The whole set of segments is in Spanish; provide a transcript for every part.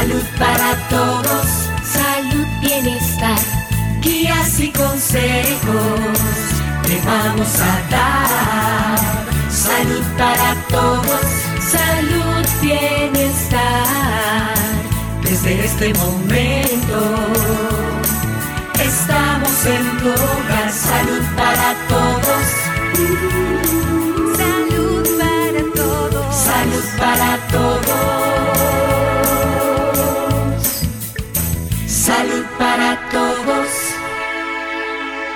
Salud para todos, salud, bienestar, guías y consejos te vamos a dar. Salud para todos, salud, bienestar, desde este momento. Estamos en tu hogar, salud para todos. Salud para todos. Salud para todos.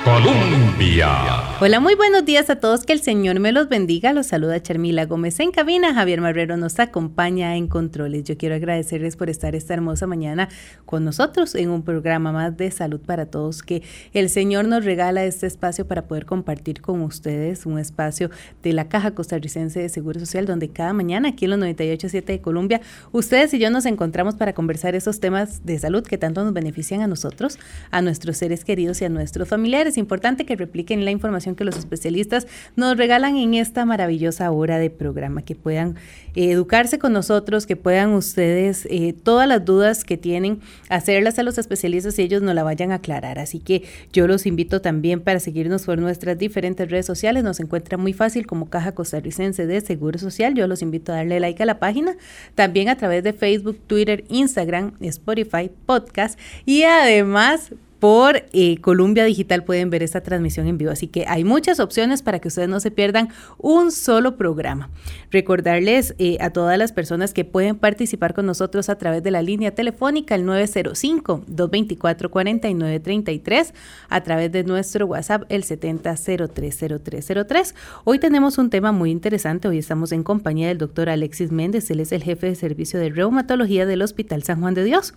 Colombia. Hola, muy buenos días a todos. Que el Señor me los bendiga. Los saluda Charmila Gómez en cabina. Javier Marrero nos acompaña en controles. Yo quiero agradecerles por estar esta hermosa mañana con nosotros en un programa más de salud para todos. Que el Señor nos regala este espacio para poder compartir con ustedes un espacio de la Caja Costarricense de Seguro Social, donde cada mañana aquí en los 98.7 de Colombia, ustedes y yo nos encontramos para conversar esos temas de salud que tanto nos benefician a nosotros, a nuestros seres queridos y a nuestros familiares. Importante que repliquen la información que los especialistas nos regalan en esta maravillosa hora de programa, que puedan eh, educarse con nosotros, que puedan ustedes eh, todas las dudas que tienen, hacerlas a los especialistas y ellos nos la vayan a aclarar. Así que yo los invito también para seguirnos por nuestras diferentes redes sociales. Nos encuentra muy fácil como Caja Costarricense de Seguro Social. Yo los invito a darle like a la página, también a través de Facebook, Twitter, Instagram, Spotify, podcast y además por eh, Columbia Digital pueden ver esta transmisión en vivo. Así que hay muchas opciones para que ustedes no se pierdan un solo programa. Recordarles eh, a todas las personas que pueden participar con nosotros a través de la línea telefónica el 905-224-4933, a través de nuestro WhatsApp el 70030303. Hoy tenemos un tema muy interesante. Hoy estamos en compañía del doctor Alexis Méndez. Él es el jefe de servicio de reumatología del Hospital San Juan de Dios.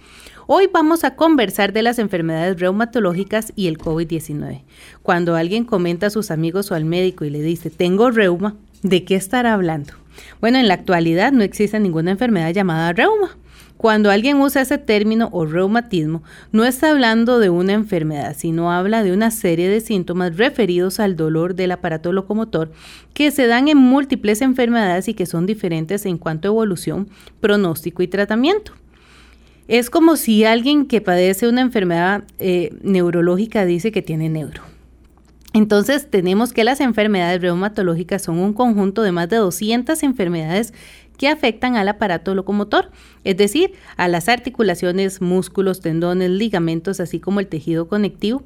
Hoy vamos a conversar de las enfermedades reumatológicas reumatológicas y el COVID-19. Cuando alguien comenta a sus amigos o al médico y le dice, tengo reuma, ¿de qué estará hablando? Bueno, en la actualidad no existe ninguna enfermedad llamada reuma. Cuando alguien usa ese término o reumatismo, no está hablando de una enfermedad, sino habla de una serie de síntomas referidos al dolor del aparato locomotor que se dan en múltiples enfermedades y que son diferentes en cuanto a evolución, pronóstico y tratamiento. Es como si alguien que padece una enfermedad eh, neurológica dice que tiene neuro. Entonces tenemos que las enfermedades reumatológicas son un conjunto de más de 200 enfermedades que afectan al aparato locomotor, es decir, a las articulaciones, músculos, tendones, ligamentos, así como el tejido conectivo.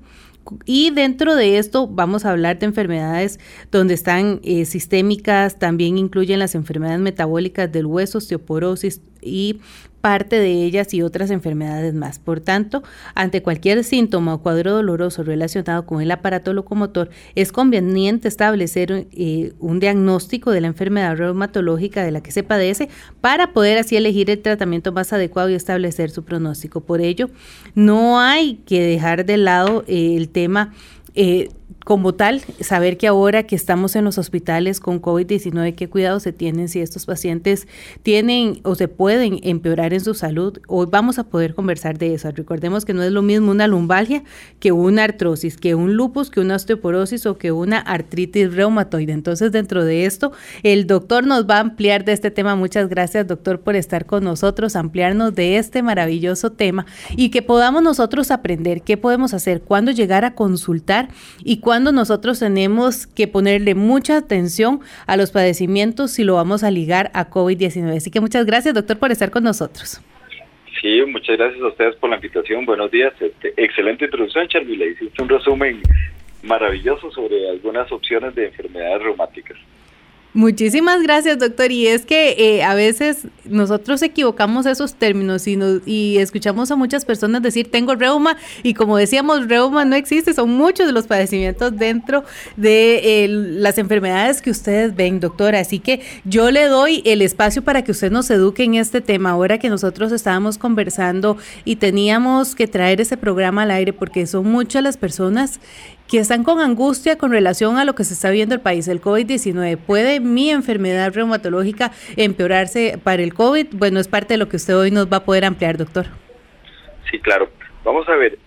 Y dentro de esto vamos a hablar de enfermedades donde están eh, sistémicas, también incluyen las enfermedades metabólicas del hueso, osteoporosis y parte de ellas y otras enfermedades más. Por tanto, ante cualquier síntoma o cuadro doloroso relacionado con el aparato locomotor, es conveniente establecer eh, un diagnóstico de la enfermedad reumatológica de la que se padece para poder así elegir el tratamiento más adecuado y establecer su pronóstico. Por ello, no hay que dejar de lado eh, el tema eh, como tal, saber que ahora que estamos en los hospitales con COVID-19, qué cuidados se tienen si estos pacientes tienen o se pueden empeorar en su salud. Hoy vamos a poder conversar de eso. Recordemos que no es lo mismo una lumbalgia que una artrosis, que un lupus, que una osteoporosis o que una artritis reumatoide. Entonces, dentro de esto, el doctor nos va a ampliar de este tema. Muchas gracias, doctor, por estar con nosotros, ampliarnos de este maravilloso tema y que podamos nosotros aprender qué podemos hacer, cuándo llegar a consultar y cuándo cuando nosotros tenemos que ponerle mucha atención a los padecimientos si lo vamos a ligar a COVID-19. Así que muchas gracias, doctor, por estar con nosotros. Sí, muchas gracias a ustedes por la invitación. Buenos días. Este, excelente introducción, Charly. Le hiciste un resumen maravilloso sobre algunas opciones de enfermedades reumáticas. Muchísimas gracias, doctor. Y es que eh, a veces nosotros equivocamos esos términos y, y escuchamos a muchas personas decir tengo reuma y como decíamos, reuma no existe, son muchos de los padecimientos dentro de las enfermedades que ustedes ven, doctora. Así que yo le doy el espacio para que usted nos eduque en este tema. Ahora que nosotros estábamos conversando y teníamos que traer ese programa al aire porque son muchas las personas que están con angustia con relación a lo que se está viendo el país, el COVID-19. ¿Puede mi enfermedad reumatológica empeorarse para el COVID? Bueno, es parte de lo que usted hoy nos va a poder ampliar, doctor. Sí, claro. Vamos a ver,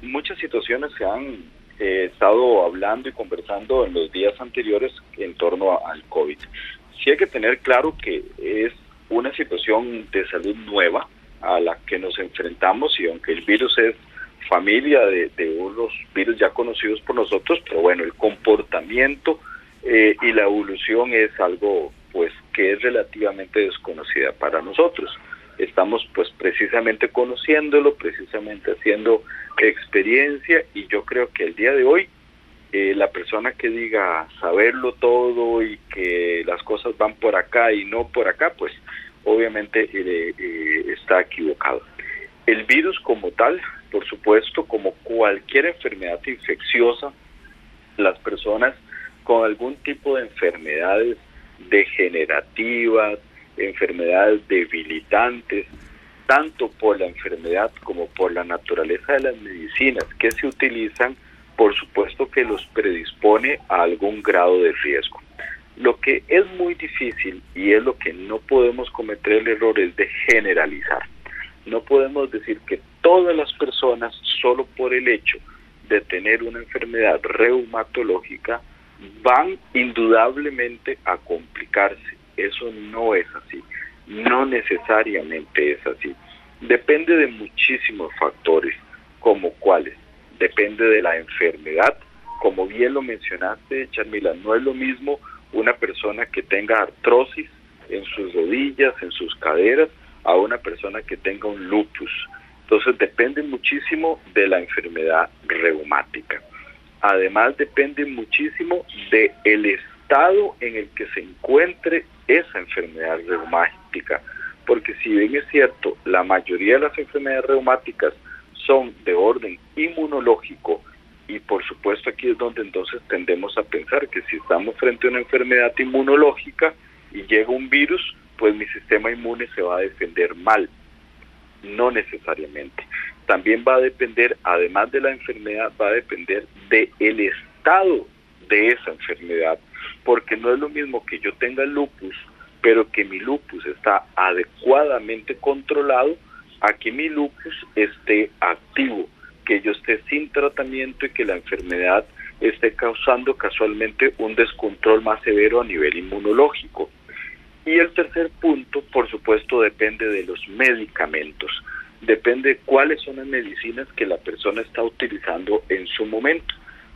muchas situaciones se han eh, estado hablando y conversando en los días anteriores en torno al COVID. Sí hay que tener claro que es una situación de salud nueva, a la que nos enfrentamos y aunque el virus es familia de, unos virus ya conocidos por nosotros, pero bueno, el comportamiento eh, y la evolución es algo pues que es relativamente desconocida para nosotros. Estamos pues precisamente conociéndolo, precisamente haciendo experiencia y yo creo que el día de hoy eh, la persona que diga saberlo todo y que las cosas van por acá y no por acá, pues obviamente eh, eh, está equivocado. El virus como tal, por supuesto, como cualquier enfermedad infecciosa, las personas con algún tipo de enfermedades degenerativas, enfermedades debilitantes, tanto por la enfermedad como por la naturaleza de las medicinas que se utilizan, por supuesto que los predispone a algún grado de riesgo. Lo que es muy difícil y es lo que no podemos cometer el error es de generalizar. No podemos decir que todas las personas, solo por el hecho de tener una enfermedad reumatológica, van indudablemente a complicarse. Eso no es así. No necesariamente es así. Depende de muchísimos factores, como cuáles. Depende de la enfermedad. Como bien lo mencionaste, Charmila, no es lo mismo una persona que tenga artrosis en sus rodillas, en sus caderas, a una persona que tenga un lupus. Entonces depende muchísimo de la enfermedad reumática. Además depende muchísimo del el estado en el que se encuentre esa enfermedad reumática. Porque si bien es cierto, la mayoría de las enfermedades reumáticas son de orden inmunológico y por supuesto aquí es donde entonces tendemos a pensar que si estamos frente a una enfermedad inmunológica y llega un virus, pues mi sistema inmune se va a defender mal. No necesariamente. También va a depender, además de la enfermedad, va a depender del el estado de esa enfermedad, porque no es lo mismo que yo tenga lupus, pero que mi lupus está adecuadamente controlado, a que mi lupus esté activo que yo esté sin tratamiento y que la enfermedad esté causando casualmente un descontrol más severo a nivel inmunológico. Y el tercer punto, por supuesto, depende de los medicamentos. Depende de cuáles son las medicinas que la persona está utilizando en su momento.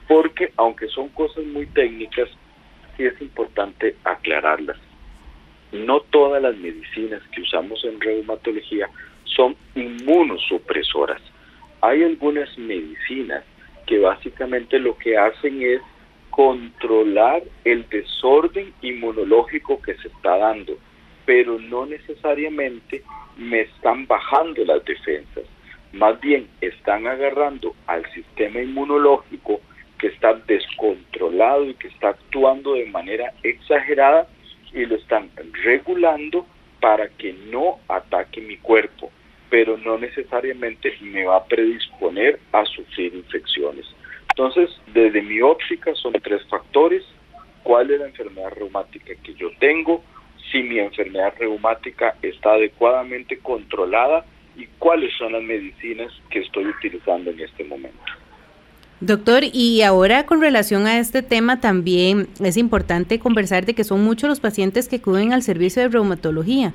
Porque aunque son cosas muy técnicas, sí es importante aclararlas. No todas las medicinas que usamos en reumatología son inmunosupresoras hay algunas medicinas que básicamente lo que hacen es controlar el desorden inmunológico que se está dando, pero no necesariamente me están bajando las defensas, más bien están agarrando al sistema inmunológico que está descontrolado y que está actuando de manera exagerada y lo están regulando para que no ataque mi cuerpo pero no necesariamente me va a predisponer a sufrir infecciones. Entonces, desde mi óptica son tres factores. ¿Cuál es la enfermedad reumática que yo tengo? Si mi enfermedad reumática está adecuadamente controlada y cuáles son las medicinas que estoy utilizando en este momento. Doctor, y ahora con relación a este tema también es importante conversar de que son muchos los pacientes que acuden al servicio de reumatología.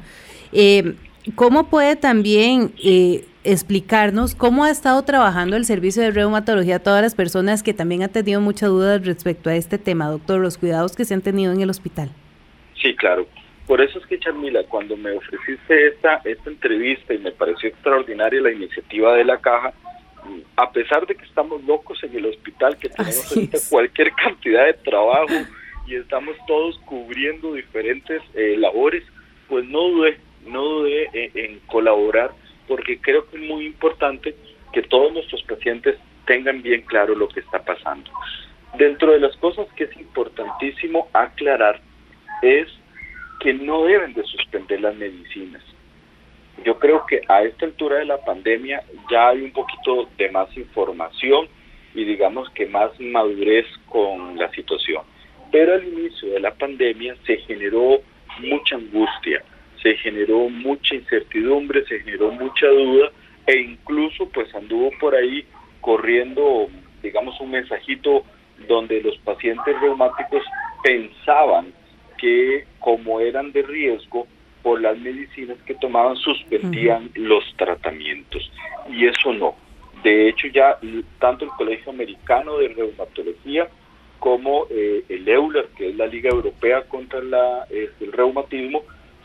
Eh, ¿Cómo puede también eh, explicarnos cómo ha estado trabajando el servicio de reumatología a todas las personas que también han tenido muchas dudas respecto a este tema, doctor, los cuidados que se han tenido en el hospital? Sí, claro. Por eso es que, Charmila, cuando me ofreciste esta, esta entrevista y me pareció extraordinaria la iniciativa de la caja, a pesar de que estamos locos en el hospital, que tenemos cualquier cantidad de trabajo y estamos todos cubriendo diferentes eh, labores, pues no dudé no dudé en, colaborar porque creo que es muy importante que todos nuestros pacientes tengan bien claro lo que está pasando. Dentro de las cosas que es importantísimo aclarar es que no deben de suspender las medicinas. Yo creo que a esta altura de la pandemia ya hay un poquito de más información y digamos que más madurez con la situación. Pero al inicio de la pandemia se generó mucha angustia, se generó mucha incertidumbre, se generó mucha duda e incluso pues anduvo por ahí corriendo, digamos, un mensajito donde los pacientes reumáticos pensaban que como eran de riesgo, por las medicinas que tomaban suspendían los tratamientos. Y eso no. De hecho, ya tanto el Colegio Americano de Reumatología como eh, el EULER, que es la Liga Europea contra la, este, el Reumatismo,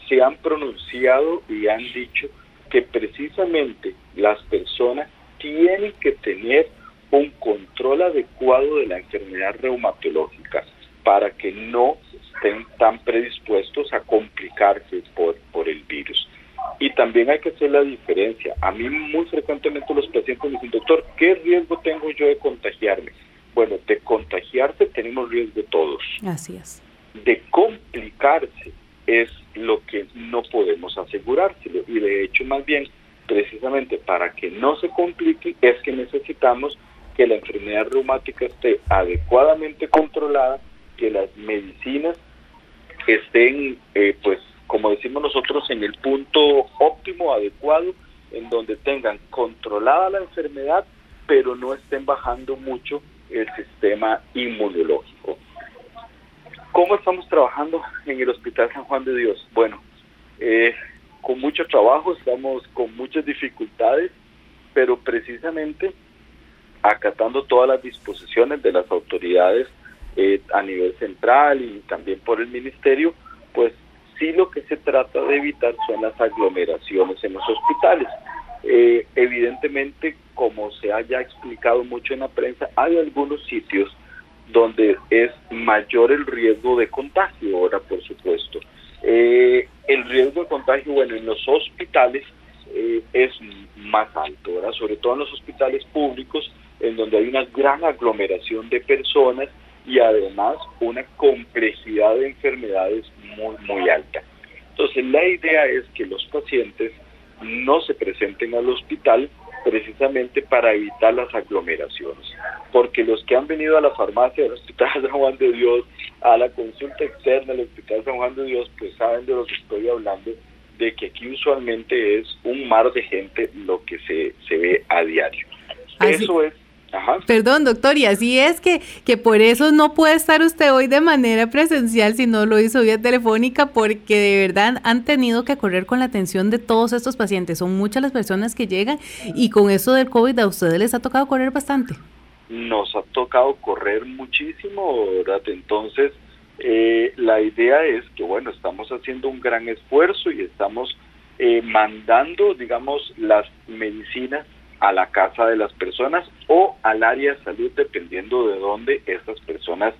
se han pronunciado y han dicho que precisamente las personas tienen que tener un control adecuado de la enfermedad reumatológica para que no estén tan predispuestos a complicarse por, por el virus. Y también hay que hacer la diferencia. A mí muy frecuentemente los pacientes me dicen, doctor, ¿qué riesgo tengo yo de contagiarme? Bueno, de contagiarse tenemos riesgo todos. Así es. De complicarse es lo que no podemos asegurárselo. Y de hecho, más bien, precisamente para que no se complique, es que necesitamos que la enfermedad reumática esté adecuadamente controlada, que las medicinas estén, eh, pues, como decimos nosotros, en el punto óptimo, adecuado, en donde tengan controlada la enfermedad, pero no estén bajando mucho el sistema inmunológico. ¿Cómo estamos trabajando en el Hospital San Juan de Dios? Bueno, eh, con mucho trabajo, estamos con muchas dificultades, pero precisamente acatando todas las disposiciones de las autoridades eh, a nivel central y también por el ministerio, pues sí lo que se trata de evitar son las aglomeraciones en los hospitales. Eh, evidentemente, como se haya explicado mucho en la prensa, hay algunos sitios donde es mayor el riesgo de contagio, ahora por supuesto. Eh, el riesgo de contagio, bueno, en los hospitales eh, es más alto, ahora sobre todo en los hospitales públicos, en donde hay una gran aglomeración de personas y además una complejidad de enfermedades muy, muy alta. Entonces, la idea es que los pacientes no se presenten al hospital precisamente para evitar las aglomeraciones, porque los que han venido a la farmacia del Hospital San Juan de Dios, a la consulta externa del Hospital San Juan de Dios, pues saben de lo que estoy hablando, de que aquí usualmente es un mar de gente lo que se, se ve a diario. Eso es Perdón, doctor, y así es que, que por eso no puede estar usted hoy de manera presencial si no lo hizo vía telefónica, porque de verdad han tenido que correr con la atención de todos estos pacientes. Son muchas las personas que llegan y con eso del COVID a ustedes les ha tocado correr bastante. Nos ha tocado correr muchísimo, ¿verdad? Entonces, eh, la idea es que, bueno, estamos haciendo un gran esfuerzo y estamos eh, mandando, digamos, las medicinas a la casa de las personas o al área de salud dependiendo de dónde estas personas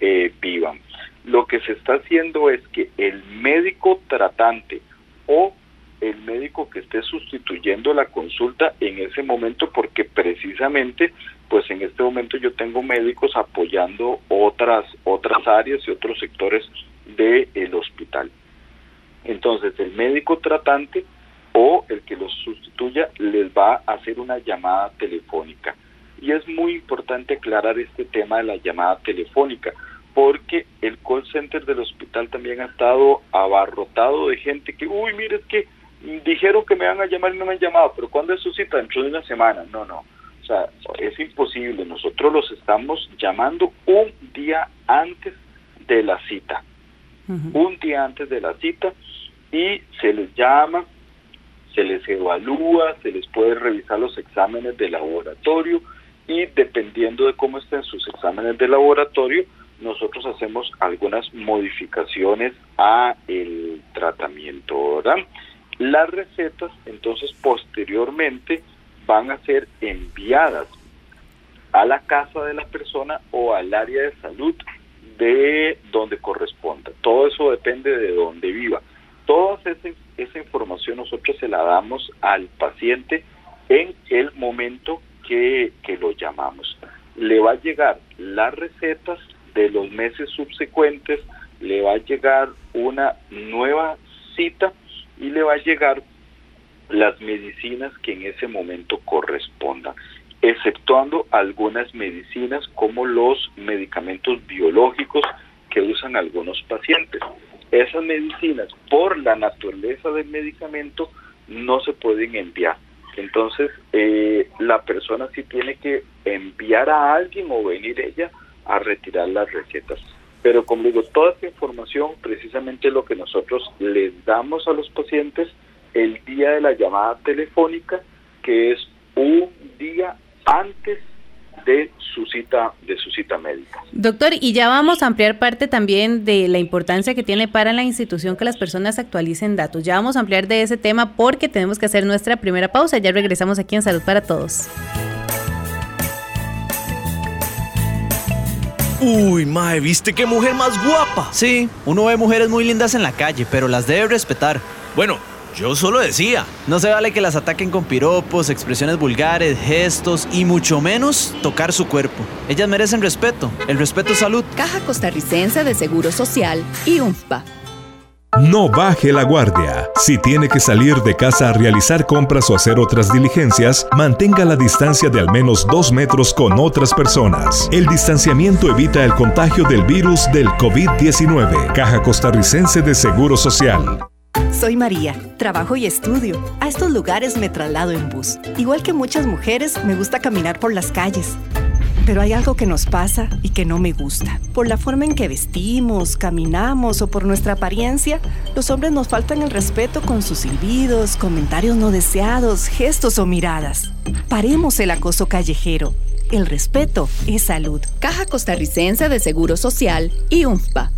eh, vivan. Lo que se está haciendo es que el médico tratante o el médico que esté sustituyendo la consulta en ese momento porque precisamente pues en este momento yo tengo médicos apoyando otras otras áreas y otros sectores del hospital. Entonces el médico tratante o el que los sustituya les va a hacer una llamada telefónica. Y es muy importante aclarar este tema de la llamada telefónica, porque el call center del hospital también ha estado abarrotado de gente que, uy, mire, es que dijeron que me van a llamar y no me han llamado, pero ¿cuándo es su cita? Dentro de una semana. No, no. O sea, es imposible. Nosotros los estamos llamando un día antes de la cita. Un día antes de la cita y se les llama, se les evalúa, se les puede revisar los exámenes de laboratorio y dependiendo de cómo estén sus exámenes de laboratorio, nosotros hacemos algunas modificaciones a el tratamiento, ¿verdad? Las recetas entonces posteriormente van a ser enviadas a la casa de la persona o al área de salud de donde corresponda. Todo eso depende de donde viva. Toda esa, información nosotros se la damos al paciente en el momento que, lo llamamos. Le va a llegar las recetas de los meses subsecuentes, le va a llegar una nueva cita y le va a llegar las medicinas que en ese momento correspondan, exceptuando algunas medicinas como los medicamentos biológicos que usan algunos pacientes esas medicinas, por la naturaleza del medicamento, no se pueden enviar. Entonces, eh, la persona sí tiene que enviar a alguien o venir ella a retirar las recetas. Pero como digo, toda esta información precisamente lo que nosotros les damos a los pacientes el día de la llamada telefónica, que es un día antes de su cita de su cita médica. Doctor, y ya vamos a ampliar parte también de la importancia que tiene para la institución que las personas actualicen datos. Ya vamos a ampliar de ese tema porque tenemos que hacer nuestra primera pausa. Ya regresamos aquí en Salud para Todos. Uy, mae, ¿viste qué mujer más guapa? Sí, uno ve mujeres muy lindas en la calle, pero las debe respetar. Bueno, yo solo decía. No se vale que las ataquen con piropos, expresiones vulgares, gestos y mucho menos tocar su cuerpo. Ellas merecen respeto. El respeto es salud. Caja Costarricense de Seguro Social y UNFPA. No baje la guardia. Si tiene que salir de casa a realizar compras o hacer otras diligencias, mantenga la distancia de al menos dos metros con otras personas. El distanciamiento evita el contagio del virus del COVID-19. Caja Costarricense de Seguro Social. Soy María, trabajo y estudio. A estos lugares me traslado en bus. Igual que muchas mujeres, me gusta caminar por las calles. Pero hay algo que nos pasa y que no me gusta. Por la forma en que vestimos, caminamos o por nuestra apariencia, los hombres nos faltan el respeto con sus silbidos, comentarios no deseados, gestos o miradas. Paremos el acoso callejero. El respeto es salud. Caja Costarricense de Seguro Social y UNFPA.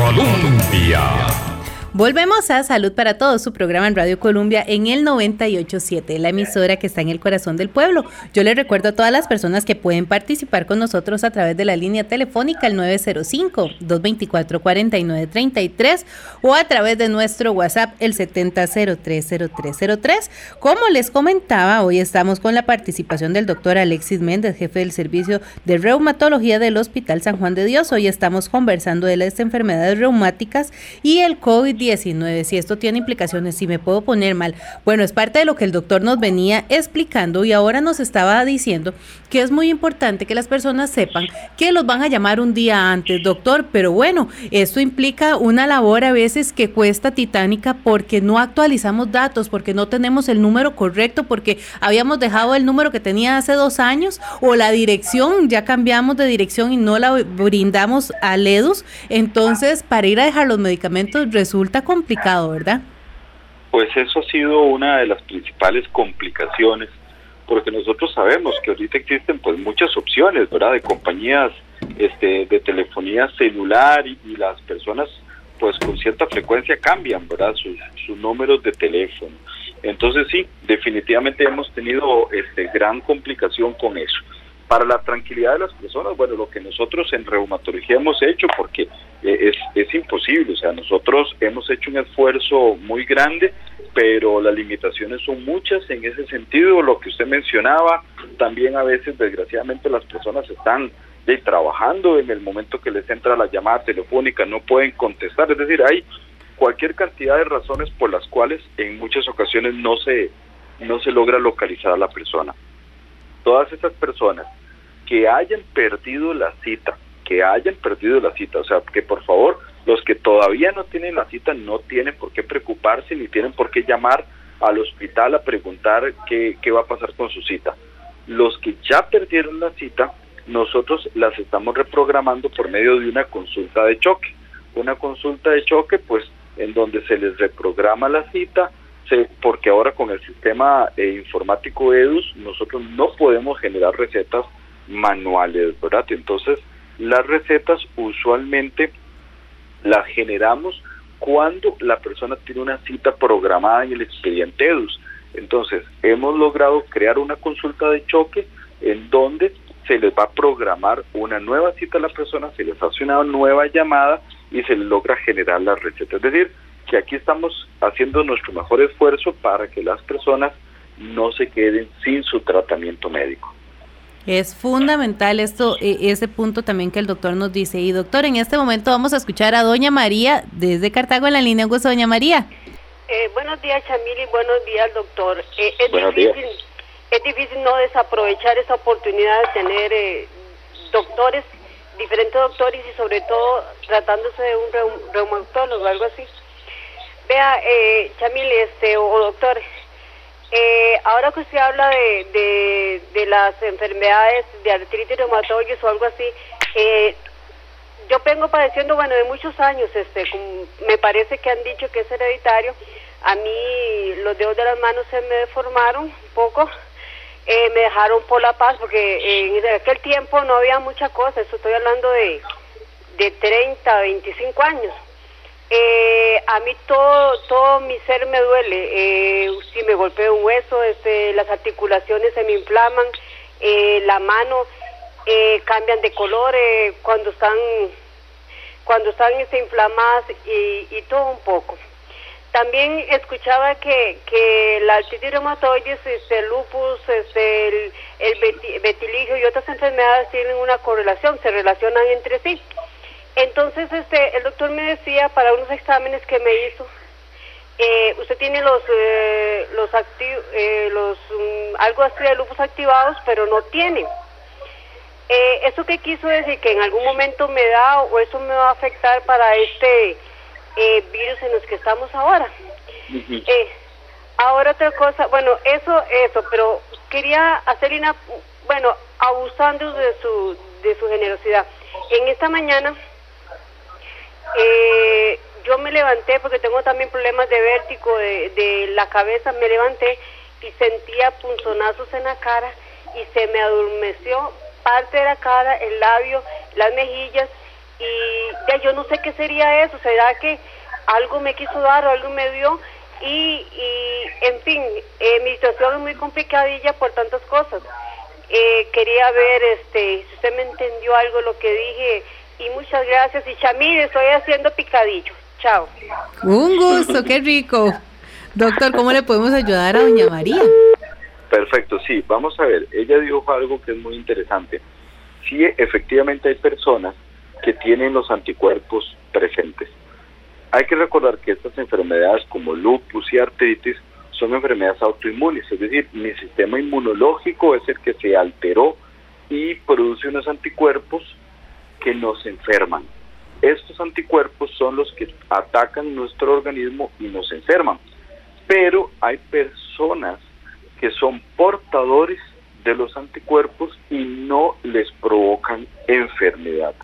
Colombia. Volvemos a Salud para Todos, su programa en Radio Colombia en el 987, la emisora que está en el corazón del pueblo. Yo les recuerdo a todas las personas que pueden participar con nosotros a través de la línea telefónica el 905-224-4933 o a través de nuestro WhatsApp el 70030303. Como les comentaba, hoy estamos con la participación del doctor Alexis Méndez, jefe del servicio de reumatología del Hospital San Juan de Dios. Hoy estamos conversando de las enfermedades reumáticas y el COVID-19 si esto tiene implicaciones, si me puedo poner mal. Bueno, es parte de lo que el doctor nos venía explicando y ahora nos estaba diciendo que es muy importante que las personas sepan que los van a llamar un día antes, doctor, pero bueno, esto implica una labor a veces que cuesta titánica porque no actualizamos datos, porque no tenemos el número correcto, porque habíamos dejado el número que tenía hace dos años o la dirección, ya cambiamos de dirección y no la brindamos a LEDUS. Entonces, para ir a dejar los medicamentos resulta complicado, ¿verdad? Pues eso ha sido una de las principales complicaciones, porque nosotros sabemos que ahorita existen pues muchas opciones, ¿verdad? De compañías este, de telefonía celular y, las personas pues con cierta frecuencia cambian, ¿verdad? Sus, sus números de teléfono. Entonces sí, definitivamente hemos tenido este, gran complicación con eso para la tranquilidad de las personas, bueno, lo que nosotros en reumatología hemos hecho, porque eh, es, es imposible, o sea, nosotros hemos hecho un esfuerzo muy grande, pero las limitaciones son muchas en ese sentido, lo que usted mencionaba, también a veces desgraciadamente las personas están de, trabajando en el momento que les entra la llamada telefónica, no pueden contestar, es decir, hay cualquier cantidad de razones por las cuales en muchas ocasiones no se, no se logra localizar a la persona. Todas esas personas que hayan perdido la cita, que hayan perdido la cita, o sea, que por favor, los que todavía no tienen la cita no tienen por qué preocuparse ni tienen por qué llamar al hospital a preguntar qué, qué va a pasar con su cita. Los que ya perdieron la cita, nosotros las estamos reprogramando por medio de una consulta de choque. Una consulta de choque, pues, en donde se les reprograma la cita, porque ahora con el sistema eh, informático EDUS nosotros no podemos generar recetas manuales, ¿verdad? Entonces, las recetas usualmente las generamos cuando la persona tiene una cita programada en el expediente EDUS. Entonces, hemos logrado crear una consulta de choque en donde se les va a programar una nueva cita a la persona, se les hace una nueva llamada y se les logra generar la receta. Es decir, que aquí estamos haciendo nuestro mejor esfuerzo para que las personas no se queden sin su tratamiento médico. Es fundamental esto, e, ese punto también que el doctor nos dice. Y doctor, en este momento vamos a escuchar a doña María desde Cartago en la línea. Gusto, doña María. Eh, buenos días, Chamili. Buenos días, doctor. Eh, es, difícil, es difícil no desaprovechar esa oportunidad de tener eh, doctores diferentes doctores y sobre todo tratándose de un reumatólogo, algo así. Vea, eh, Chamil, este, o, doctor, eh, ahora que usted habla de, de, las enfermedades de artritis reumatoide o algo así, eh, yo vengo padeciendo, bueno, de muchos años, este, me parece que han dicho que es hereditario. A mí los dedos de las manos se me deformaron un poco, eh, me dejaron por la paz, porque en aquel tiempo no había mucha cosa, estoy hablando de, de 30, 25 años. Eh, a mí todo, todo mi ser me duele. Eh, si me golpeo un hueso, este, las articulaciones se me inflaman, eh, la mano eh, cambian de color eh, cuando están cuando están este, inflamadas y, y todo un poco. También escuchaba que, que la artritis reumatoide, este, lupus, este, el, el betiligio y otras enfermedades tienen una correlación, se relacionan entre sí. Entonces, este, el doctor me decía para unos exámenes que me hizo, eh, usted tiene los eh, los activos, eh, los um, algo así de lupus activados, pero no tiene. Eh, ¿Eso qué quiso decir? ¿Que en algún momento me da o eso me va a afectar para este eh, virus en los que estamos ahora? eh, ahora otra cosa, bueno, eso, eso, pero quería hacer una, bueno, abusando de su, de su generosidad. En esta mañana eh, yo me levanté porque tengo también problemas de vértigo de, de la cabeza, me levanté y sentía punzonazos en la cara y se me adormeció parte de la cara, el labio, las mejillas. Y ya yo no sé qué sería eso, será que algo me quiso dar o algo me dio y, y en fin, eh, mi situación es muy complicadilla por tantas cosas. Eh, quería ver este, si usted me entendió algo lo que dije y muchas gracias y Chamil, estoy haciendo picadillo. Chao. Un gusto, qué rico. Doctor, ¿cómo le podemos ayudar a doña María? Perfecto, sí, vamos a ver, ella dijo algo que es muy interesante. Sí, efectivamente hay personas que tienen los anticuerpos presentes. Hay que recordar que estas enfermedades como lupus y artritis son enfermedades autoinmunes, es decir, mi sistema inmunológico es el que se alteró y produce unos anticuerpos que nos enferman. Estos anticuerpos son los que atacan nuestro organismo y nos enferman. Pero hay personas que son portadores de los anticuerpos y no les provocan enfermedad.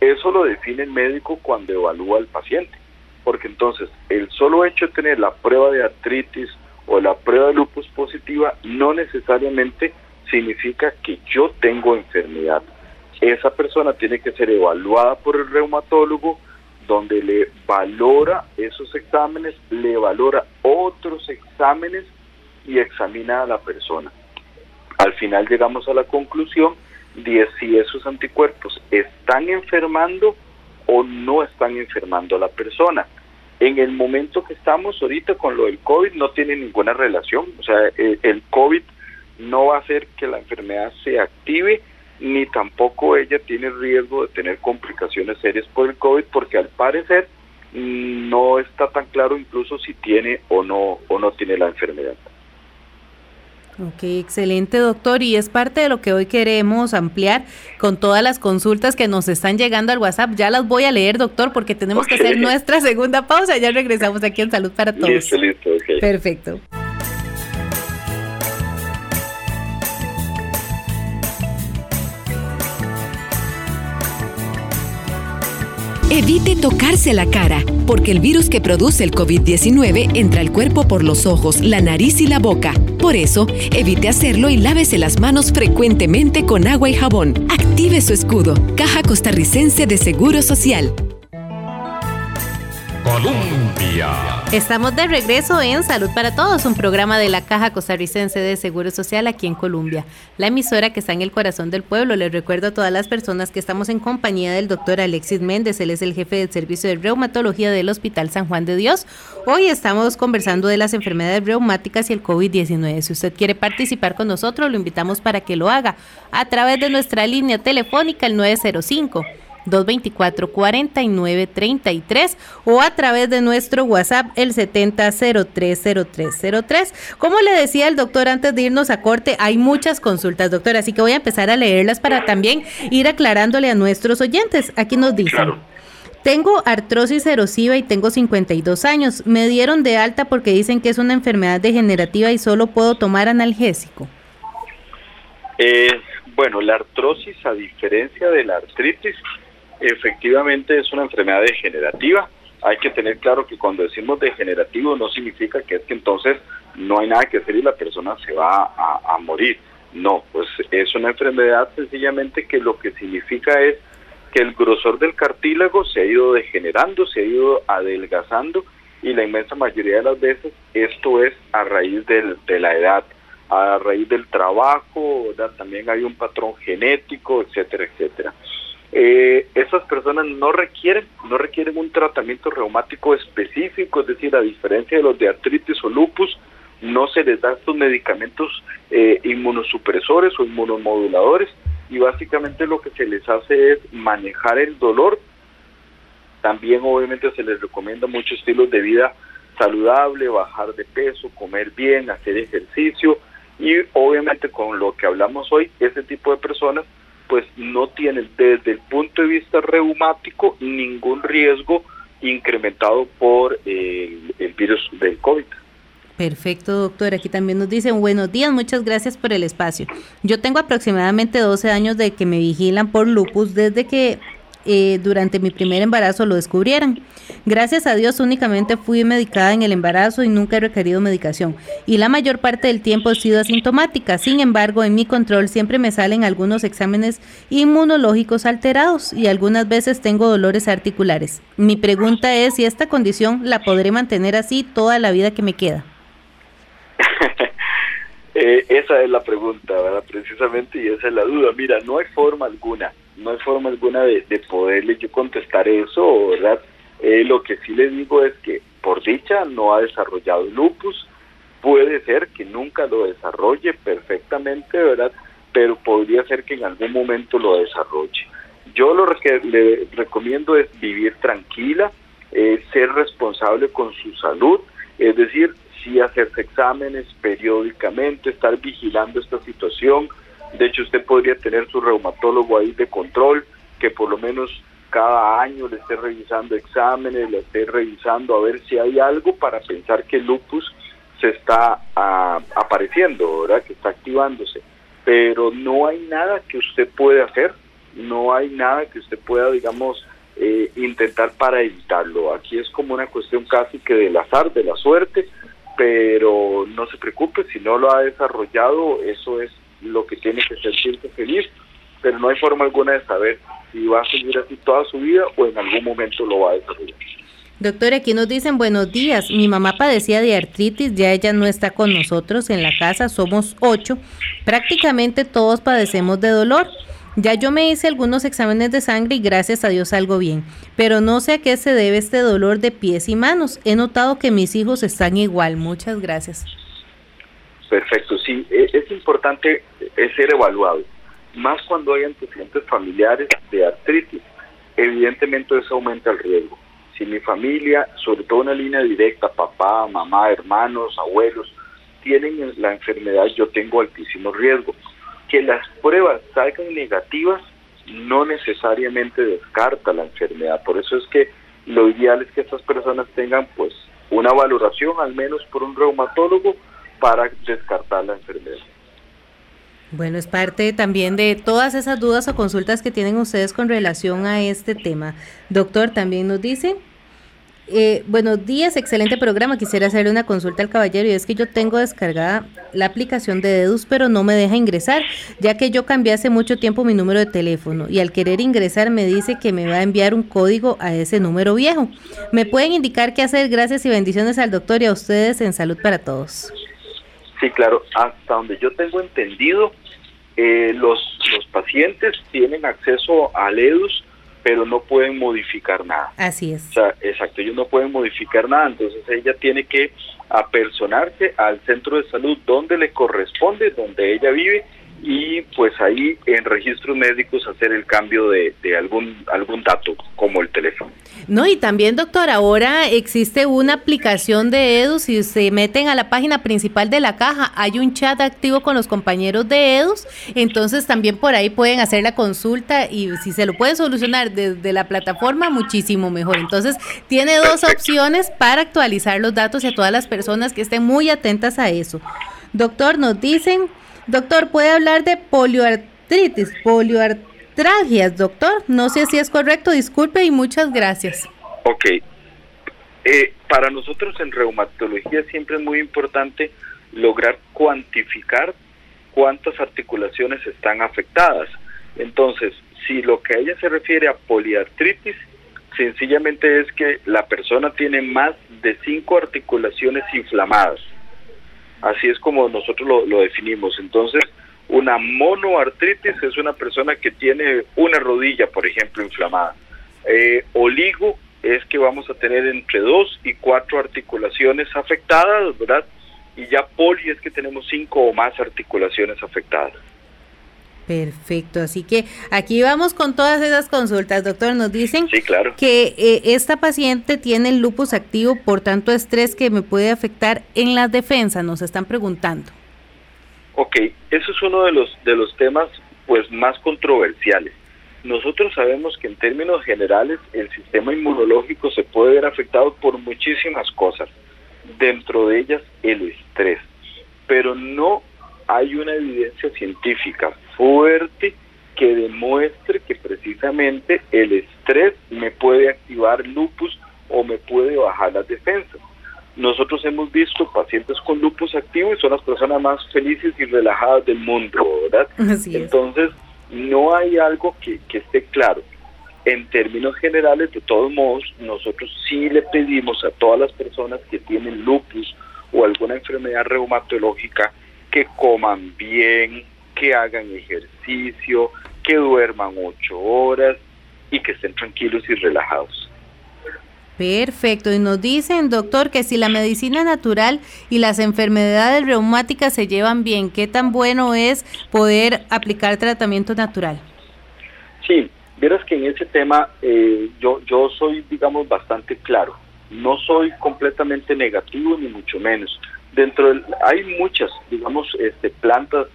Eso lo define el médico cuando evalúa al paciente, porque entonces el solo hecho de tener la prueba de artritis o la prueba de lupus positiva no necesariamente significa que yo tengo enfermedad. Esa persona tiene que ser evaluada por el reumatólogo, donde le valora esos exámenes, le valora otros exámenes y examina a la persona. Al final llegamos a la conclusión de si esos anticuerpos están enfermando o no están enfermando a la persona. En el momento que estamos ahorita con lo del COVID no tiene ninguna relación, o sea, el, el COVID no va a hacer que la enfermedad se active ni tampoco ella tiene riesgo de tener complicaciones serias por el COVID porque al parecer no está tan claro incluso si tiene o no o no tiene la enfermedad. Ok, excelente doctor. Y es parte de lo que hoy queremos ampliar con todas las consultas que nos están llegando al WhatsApp. Ya las voy a leer, doctor, porque tenemos que hacer nuestra segunda pausa. Ya regresamos aquí en Salud para Todos. Listo, listo, okay. Perfecto. Evite tocarse la cara, porque el virus que produce el COVID-19 entra al cuerpo por los ojos, la nariz y la boca. Por eso, evite hacerlo y lávese las manos frecuentemente con agua y jabón. Active su escudo. Caja Costarricense de Seguro Social. Colombia. Estamos de regreso en Salud para Todos, un programa de la Caja Costarricense de Seguro Social aquí en Colombia, la emisora que está en el corazón del pueblo. Les recuerdo a todas las personas que estamos en compañía del doctor Alexis Méndez, él es el jefe del servicio de reumatología del Hospital San Juan de Dios. Hoy estamos conversando de las enfermedades reumáticas y el COVID-19. Si usted quiere participar con nosotros, lo invitamos para que lo haga a través de nuestra línea telefónica, el 905. 224-4933 o a través de nuestro WhatsApp el 70030303. Como le decía el doctor antes de irnos a corte, hay muchas consultas, doctor, así que voy a empezar a leerlas para también ir aclarándole a nuestros oyentes. Aquí nos dicen. Tengo artrosis erosiva y tengo 52 años. Me dieron de alta porque dicen que es una enfermedad degenerativa y solo puedo tomar analgésico. Eh, bueno, la artrosis, a diferencia de la artritis, efectivamente es una enfermedad degenerativa. Hay que tener claro que cuando decimos degenerativo no significa que es que entonces no hay nada que hacer y la persona se va a, a morir. No, pues es una enfermedad sencillamente que lo que significa es que el grosor del cartílago se ha ido degenerando, se ha ido adelgazando y la inmensa mayoría de las veces esto es a raíz del, de la edad, a raíz del trabajo, también hay un patrón genético, etcétera, etcétera. Eh, esas personas no requieren, no requieren un tratamiento reumático específico, es decir, a diferencia de los de artritis o lupus, no se les da estos medicamentos eh, inmunosupresores o inmunomoduladores, y básicamente lo que se les hace es manejar el dolor. También obviamente se les recomienda muchos estilos de vida saludable, bajar de peso, comer bien, hacer ejercicio y obviamente con lo que hablamos hoy, ese tipo de personas pues no tienen desde el punto de vista reumático ningún riesgo incrementado por el, el virus del COVID. Perfecto, doctor. Aquí también nos dicen, buenos días, muchas gracias por el espacio. Yo tengo aproximadamente 12 años de que me vigilan por lupus desde que eh, durante mi primer embarazo lo descubrieran. Gracias a Dios únicamente fui medicada en el embarazo y nunca he requerido medicación. Y la mayor parte del tiempo he sido asintomática. Sin embargo, en mi control siempre me salen algunos exámenes inmunológicos alterados y algunas veces tengo dolores articulares. Mi pregunta es si esta condición la podré mantener así toda la vida que me queda. Eh, esa es la pregunta, ¿verdad? Precisamente, y esa es la duda. Mira, no hay forma alguna, no hay forma alguna de, poderle yo contestar eso, ¿verdad? Eh, lo que sí le digo es que, por dicha, no ha desarrollado lupus. Puede ser que nunca lo desarrolle perfectamente, ¿verdad? Pero podría ser que en algún momento lo desarrolle. Yo lo que le recomiendo es vivir tranquila, eh, ser responsable con su salud, es decir, sí hacerse exámenes periódicamente, estar vigilando esta situación. De hecho, usted podría tener su reumatólogo ahí de control, que por lo menos cada año le esté revisando exámenes, le esté revisando a ver si hay algo para pensar que el lupus se está ah, apareciendo, ¿verdad? Que está activándose. Pero no hay nada que usted pueda hacer, no hay nada que usted pueda, digamos, eh, intentar para evitarlo. Aquí es como una cuestión casi que del azar, de la suerte, pero no se preocupe, si no lo ha desarrollado, eso es lo que tiene que sentirse feliz, pero no hay forma alguna de saber si va a seguir así toda su vida o en algún momento lo va a desarrollar. Doctor, aquí nos dicen buenos días. Mi mamá padecía de artritis, ya ella no está con nosotros en la casa, somos ocho. Prácticamente todos padecemos de dolor. Ya yo me hice algunos exámenes de sangre y gracias a Dios salgo bien, pero no sé a qué se debe este dolor de pies y manos. He notado que mis hijos están igual. Muchas gracias. Perfecto, sí, e, es importante ser evaluado, más cuando hay antecedentes familiares de artritis. Evidentemente eso aumenta el riesgo. Si mi familia, sobre todo una línea directa, papá, mamá, hermanos, abuelos, tienen la enfermedad, yo tengo altísimo riesgo que las pruebas salgan negativas no necesariamente descarta la enfermedad. Por eso es que lo ideal es que estas personas tengan pues una valoración al menos por un reumatólogo para descartar la enfermedad. Bueno, es parte también de todas esas dudas o consultas que tienen ustedes con relación a este tema. Doctor, también nos dice eh, buenos días, excelente programa. Quisiera hacerle una consulta al caballero y es que yo tengo descargada la aplicación de Dedus, pero no me deja ingresar, ya que yo cambié hace mucho tiempo mi número de teléfono y al querer ingresar me dice que me va a enviar un código a ese número viejo. ¿Me pueden indicar qué hacer? Gracias y bendiciones al doctor y a ustedes en salud para todos. Sí, claro, hasta donde yo tengo entendido, eh, los, los pacientes tienen acceso al EDUS pero no pueden modificar nada. Así es. O sea, exacto, ellos no pueden modificar nada, entonces ella tiene que apersonarse al centro de salud donde le corresponde, donde ella vive, y pues ahí en registros médicos hacer el cambio de, de, algún algún dato como el teléfono. No, y también doctor, ahora existe una aplicación de EDUS, si se meten a la página principal de la caja, hay un chat activo con los compañeros de EDUS, entonces también por ahí pueden hacer la consulta y si se lo pueden solucionar desde la plataforma, muchísimo mejor. Entonces, tiene dos opciones para actualizar los datos y a todas las personas que estén muy atentas a eso. Doctor, nos dicen Doctor, ¿puede hablar de polioartritis, polioartralgias, doctor? No sé si es correcto, disculpe y muchas gracias. Ok. Eh, para nosotros en reumatología siempre es muy importante lograr cuantificar cuántas articulaciones están afectadas. Entonces, si lo que a ella se refiere a poliartritis, sencillamente es que la persona tiene más de cinco articulaciones inflamadas. Así es como nosotros lo, definimos. Entonces, una monoartritis es una persona que tiene una rodilla, por ejemplo, inflamada. Eh, oligo es que vamos a tener entre dos y cuatro articulaciones afectadas, ¿verdad? Y ya poli es que tenemos cinco o más articulaciones afectadas. Perfecto, así que aquí vamos con todas esas consultas, doctor. Nos dicen claro. que eh, esta paciente tiene el lupus activo por tanto estrés que me puede afectar en la defensa, nos están preguntando. Ok, eso es uno de los, de los temas pues más controversiales. Nosotros sabemos que en términos generales el sistema inmunológico se puede ver afectado por muchísimas cosas, dentro de ellas el estrés, pero no hay una evidencia científica fuerte que demuestre que precisamente el estrés me puede activar lupus o me puede bajar las defensas. Nosotros hemos visto pacientes con lupus activo y son las personas más felices y relajadas del mundo, ¿verdad? Entonces, no hay algo que, que esté claro. En términos generales, de todos modos, nosotros sí le pedimos a todas las personas que tienen lupus o alguna enfermedad reumatológica que coman bien, que hagan ejercicio, que duerman ocho horas y que estén tranquilos y relajados. Perfecto. Y nos dicen, doctor, que si la medicina natural y las enfermedades reumáticas se llevan bien, ¿qué tan bueno es poder aplicar tratamiento natural? Sí, verás que en ese tema eh, yo, yo soy, digamos, bastante claro. No soy completamente negativo, ni mucho menos. Dentro del, hay muchas, digamos, este, plantas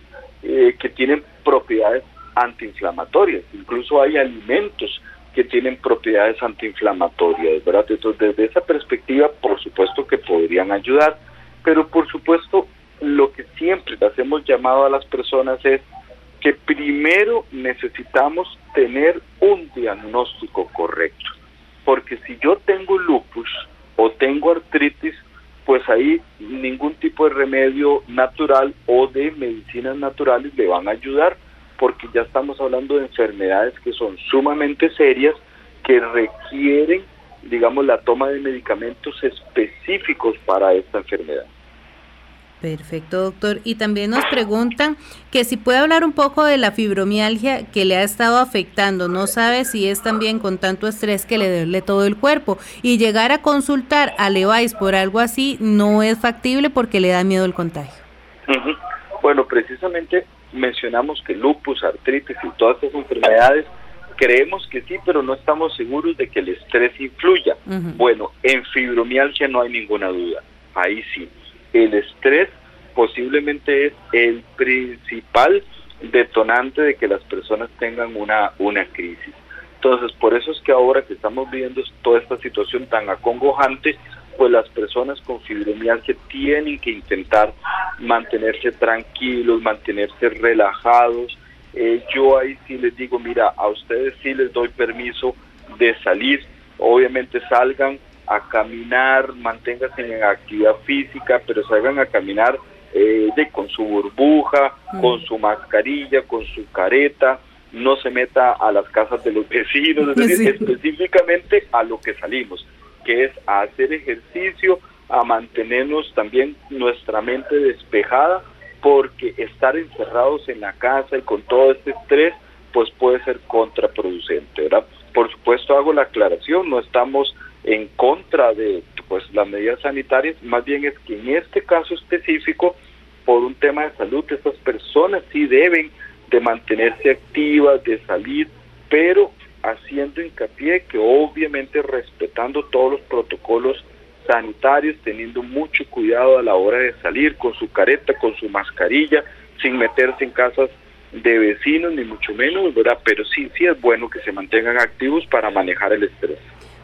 eh, que tienen propiedades antiinflamatorias. Incluso hay alimentos que tienen propiedades antiinflamatorias, ¿verdad? Entonces, desde esa perspectiva, por supuesto que podrían ayudar, pero por supuesto, lo que siempre les hemos llamado a las personas es que primero necesitamos tener un diagnóstico correcto, porque si yo tengo lupus o tengo artritis, pues ahí ningún tipo de remedio natural o de medicinas naturales le van a ayudar, porque ya estamos hablando de enfermedades que son sumamente serias, que requieren, digamos, la toma de medicamentos específicos para esta enfermedad. Perfecto, doctor. Y también nos preguntan que si puede hablar un poco de la fibromialgia que le ha estado afectando. No sabe si es también con tanto estrés que le duele todo el cuerpo. Y llegar a consultar a Levi's por algo así no es factible porque le da miedo el contagio. Bueno, precisamente mencionamos que lupus, artritis y todas esas enfermedades creemos que sí, pero no estamos seguros de que el estrés influya. Bueno, en fibromialgia no hay ninguna duda. Ahí sí el estrés posiblemente es el principal detonante de que las personas tengan una, una crisis. Entonces, por eso es que ahora que estamos viviendo toda esta situación tan acongojante, pues las personas con fibromialgia tienen que intentar mantenerse tranquilos, mantenerse relajados. Eh, yo ahí sí les digo, mira, a ustedes sí les doy permiso de salir, obviamente salgan a caminar, manténgase en actividad física, pero salgan a caminar eh, de, con su burbuja, mm. con su mascarilla, con su careta, no se meta a las casas de los vecinos, específicamente a lo que salimos, que es a hacer ejercicio, a mantenernos también nuestra mente despejada, porque estar encerrados en la casa y con todo este estrés, pues puede ser contraproducente, ¿verdad? Por supuesto hago la aclaración, no estamos en contra de pues las medidas sanitarias, más bien es que en este caso específico por un tema de salud, estas personas sí deben de mantenerse activas, de salir, pero haciendo hincapié que obviamente respetando todos los protocolos sanitarios, teniendo mucho cuidado a la hora de salir con su careta, con su mascarilla, sin meterse en casas de vecinos, ni mucho menos, ¿verdad? Pero sí, sí es bueno que se mantengan activos para manejar el estrés.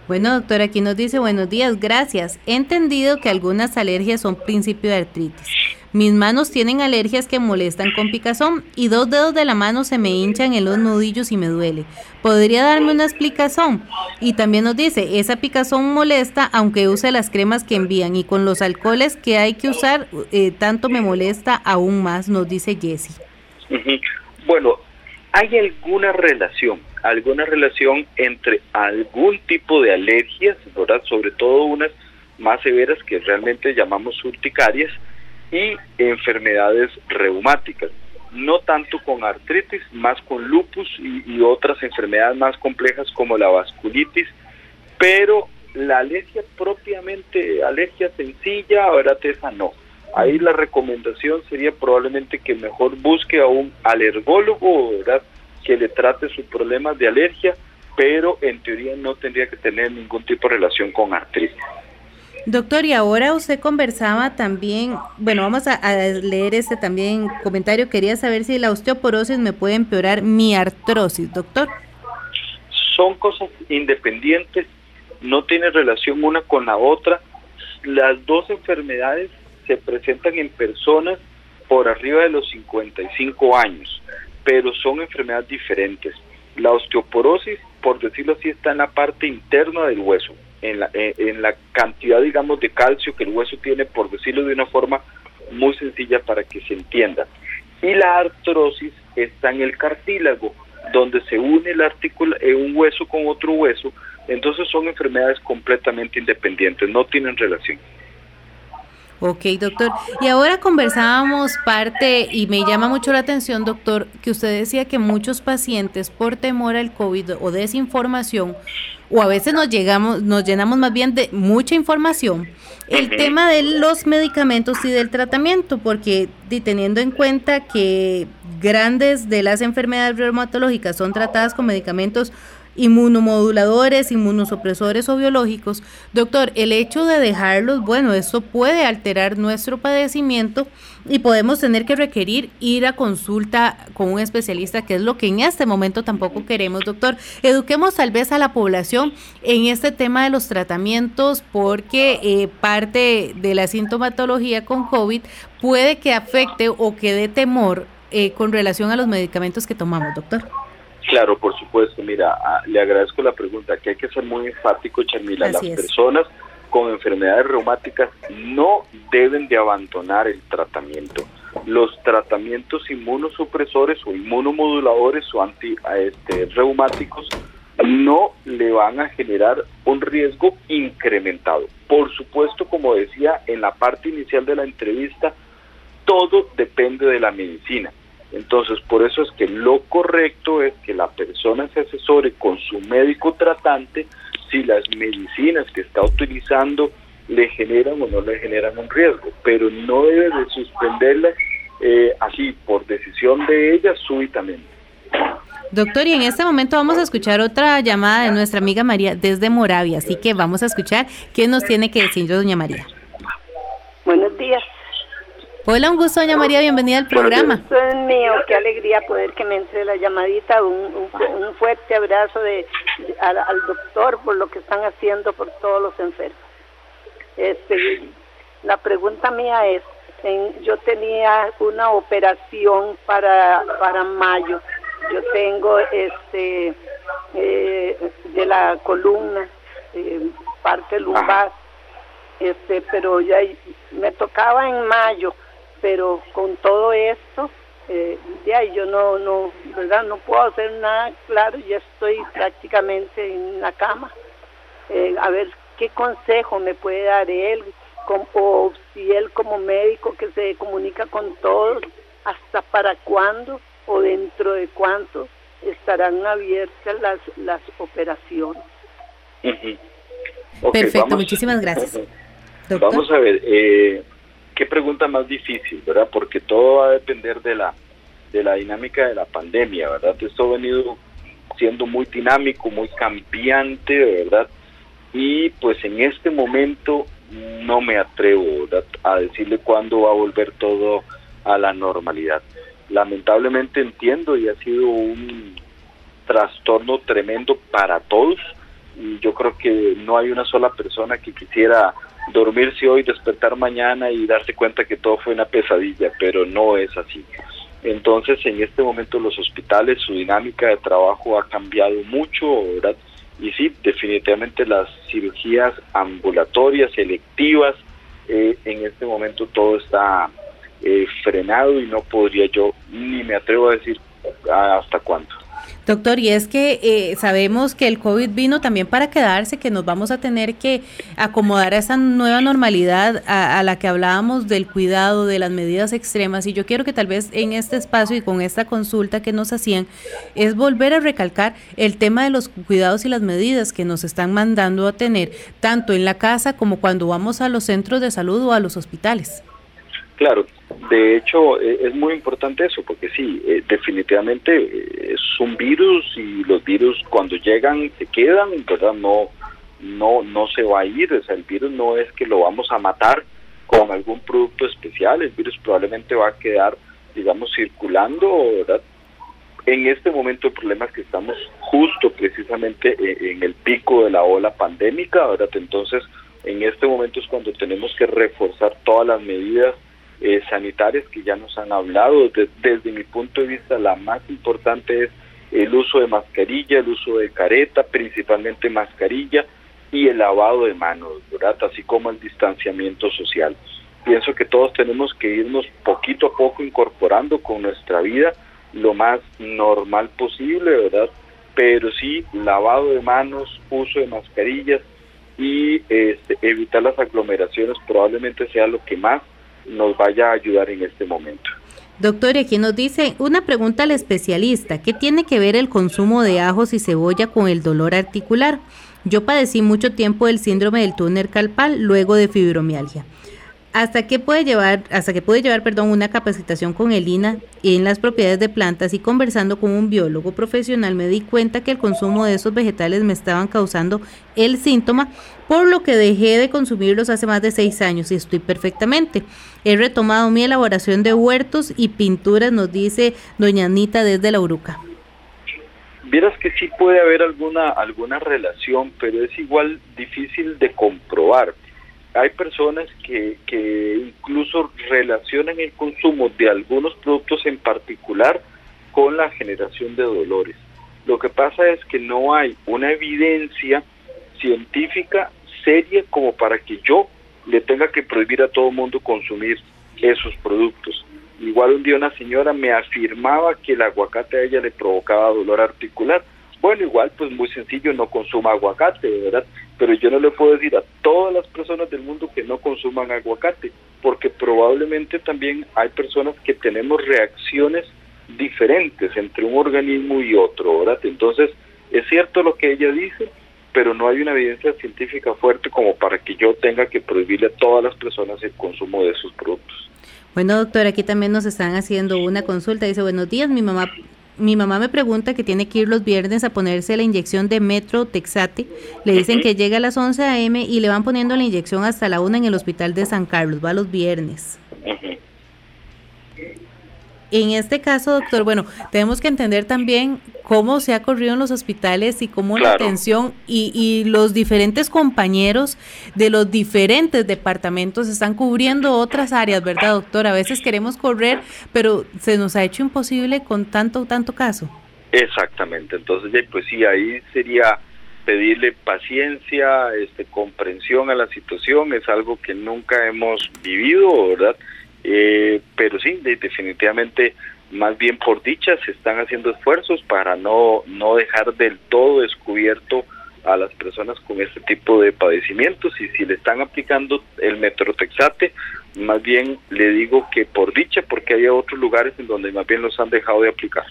Bueno, doctor, aquí nos dice buenos días, gracias. He entendido que algunas alergias son principio de artritis. Mis manos tienen alergias que molestan con picazón y dos dedos de la mano se me hinchan en los nudillos y me duele. ¿Podría darme una explicación? Y también nos dice, esa picazón molesta aunque use las cremas que envían y con los alcoholes que hay que usar, eh, tanto me molesta aún más, nos dice Jessie. Bueno, ¿hay alguna relación alguna relación entre algún tipo de alergias, sobre todo unas más severas que realmente llamamos urticarias, y enfermedades reumáticas. No tanto con artritis, más con lupus y, otras enfermedades más complejas como la vasculitis, pero la alergia propiamente, alergia sencilla, ¿verdad? Esa no. Ahí la recomendación sería probablemente que mejor busque a un alergólogo, ¿verdad? que le trate sus problemas de alergia, pero en teoría no tendría que tener ningún tipo de relación con artritis. Doctor, y ahora usted conversaba también, bueno, vamos a, leer este también comentario, quería saber si la osteoporosis me puede empeorar mi artrosis, doctor. Son cosas independientes, no tienen relación una con la otra. Las dos enfermedades se presentan en personas por arriba de los 55 años pero son enfermedades diferentes. La osteoporosis, por decirlo así, está en la parte interna del hueso, en la, eh, en la cantidad, digamos, de calcio que el hueso tiene, por decirlo de una forma muy sencilla para que se entienda. Y la artrosis está en el cartílago, donde se une el artículo, eh, un hueso con otro hueso, entonces son enfermedades completamente independientes, no tienen relación. Ok, doctor. Y ahora conversábamos parte, y me llama mucho la atención, doctor, que usted decía que muchos pacientes por temor al COVID o desinformación, o a veces nos llegamos, nos llenamos más bien de mucha información, el tema de los medicamentos y del tratamiento, porque teniendo en cuenta que grandes de las enfermedades reumatológicas son tratadas con medicamentos inmunomoduladores, inmunosupresores o biológicos. Doctor, el hecho de dejarlos, bueno, eso puede alterar nuestro padecimiento y podemos tener que requerir ir a consulta con un especialista, que es lo que en este momento tampoco queremos, doctor. Eduquemos tal vez a la población en este tema de los tratamientos porque eh, parte de la sintomatología con COVID puede que afecte o que dé temor eh, con relación a los medicamentos que tomamos, doctor. Claro, por supuesto. Mira, le agradezco la pregunta. Que hay que ser muy enfático, Charmila. Las personas con enfermedades reumáticas no deben de abandonar el tratamiento. Los tratamientos inmunosupresores o inmunomoduladores o anti este, reumáticos no le van a generar un riesgo incrementado. Por supuesto, como decía en la parte inicial de la entrevista, todo depende de la medicina. Entonces, por eso es que lo correcto es que la persona se asesore con su médico tratante si las medicinas que está utilizando le generan o no le generan un riesgo, pero no debe de suspenderlas eh, así por decisión de ella súbitamente. Doctor, y en este momento vamos a escuchar otra llamada de nuestra amiga María desde Moravia, así que vamos a escuchar qué nos tiene que decir doña María. Hola, un gusto, doña María, bienvenida al programa. es mío, qué alegría poder que me entre la llamadita, un, fuerte abrazo de, al, doctor por lo que están haciendo por todos los enfermos. Este, la pregunta mía es, yo tenía una operación para, para mayo, yo tengo este eh, de la columna, eh, parte lumbar, este, pero ya me tocaba en mayo pero con todo esto eh, ya yo no no verdad no puedo hacer nada claro ya estoy prácticamente en la cama. Eh, a ver qué consejo me puede dar él o si él como médico que se comunica con todos hasta para cuándo o dentro de cuánto estarán abiertas las las operaciones perfecto muchísimas gracias. Vamos a ver eh, qué pregunta más difícil, ¿verdad? Porque todo va a depender de la, de la dinámica de la pandemia, ¿verdad? Esto ha venido siendo muy dinámico, muy cambiante, ¿verdad? Y pues en este momento no me atrevo a decirle cuándo va a volver todo a la normalidad. Lamentablemente entiendo y ha sido un trastorno tremendo para todos y yo creo que no hay una sola persona que quisiera dormirse hoy, despertar mañana y darse cuenta que todo fue una pesadilla, pero no es así. Entonces, en este momento los hospitales, su dinámica de trabajo ha cambiado mucho, ¿verdad? Y sí, definitivamente las cirugías ambulatorias, selectivas, eh, en este momento todo está eh, frenado y no podría yo ni me atrevo a decir hasta cuándo. Doctor, y es que eh, sabemos que el COVID vino también para quedarse, que nos vamos a tener que acomodar a esa nueva normalidad a, la que hablábamos del cuidado, de las medidas extremas. Y yo quiero que tal vez en este espacio y con esta consulta que nos hacían, es volver a recalcar el tema de los cuidados y las medidas que nos están mandando a tener, tanto en la casa como cuando vamos a los centros de salud o a los hospitales. Claro, de hecho eh, es muy importante eso, porque sí, eh, definitivamente eh, es un virus y los virus cuando llegan se quedan, ¿verdad? No, no, no se va a ir, o sea, el virus no es que lo vamos a matar con algún producto especial, el virus probablemente va a quedar, digamos, circulando, ¿verdad? En este momento el problema es que estamos justo precisamente en el pico de la ola pandémica, ¿verdad? Entonces, en este momento es cuando tenemos que reforzar todas las medidas eh, sanitarias que ya nos han hablado. desde mi punto de vista, la más importante es el uso de mascarilla, el uso de careta, principalmente mascarilla, y el lavado de manos, ¿verdad? Así como el distanciamiento social. Pienso que todos tenemos que irnos poquito a poco incorporando con nuestra vida lo más normal posible, ¿verdad? Pero sí, lavado de manos, uso de mascarillas y este, evitar las aglomeraciones probablemente sea lo que más nos vaya a ayudar en este momento. Doctor, aquí nos dice una pregunta al especialista, ¿qué tiene que ver el consumo de ajos y cebolla con el dolor articular? Yo padecí mucho tiempo del síndrome del túnel carpal luego de fibromialgia hasta que puede llevar, hasta que puede llevar, perdón, una capacitación con Elina en las propiedades de plantas y conversando con un biólogo profesional me di cuenta que el consumo de esos vegetales me estaban causando el síntoma, por lo que dejé de consumirlos hace más de seis años y estoy perfectamente. He retomado mi elaboración de huertos y pinturas, nos dice doña Anita desde la Uruca. Vieras que sí puede haber alguna, alguna relación, pero es igual difícil de comprobar hay personas que, que incluso relacionan el consumo de algunos productos en particular con la generación de dolores. Lo que pasa es que no hay una evidencia científica seria como para que yo le tenga que prohibir a todo mundo consumir esos productos. Igual un día una señora me afirmaba que el aguacate a ella le provocaba dolor articular. Bueno, igual pues muy sencillo, no consuma aguacate, ¿verdad? pero yo no le puedo decir a todas las personas del mundo que no consuman aguacate, porque probablemente también hay personas que tenemos reacciones diferentes entre un organismo y otro, ¿verdad? Entonces, es cierto lo que ella dice, pero no hay una evidencia científica fuerte como para que yo tenga que prohibirle a todas las personas el consumo de esos productos. Bueno, doctor, aquí también nos están haciendo una consulta. Dice, buenos días, mi mamá mi mamá me pregunta que tiene que ir los viernes a ponerse la inyección de Metro Texate. Le dicen que llega a las 11 a.m. y le van poniendo la inyección hasta la 1 en el hospital de San Carlos. Va los viernes. En este caso, doctor, bueno, tenemos que entender también cómo se ha corrido en los hospitales y cómo la atención y, y, los diferentes compañeros de los diferentes departamentos están cubriendo otras áreas, ¿verdad, doctor? A veces queremos correr, pero se nos ha hecho imposible con tanto, tanto caso. Exactamente, entonces, pues sí, ahí sería pedirle paciencia, este, comprensión a la situación, es algo que nunca hemos vivido, ¿verdad? Eh, pero sí, definitivamente, más bien por dicha, se están haciendo esfuerzos para no, no dejar del todo descubierto a las personas con este tipo de padecimientos y si le están aplicando el metrotexate, más bien le digo que por dicha, porque hay otros lugares en donde más bien los han dejado de aplicar.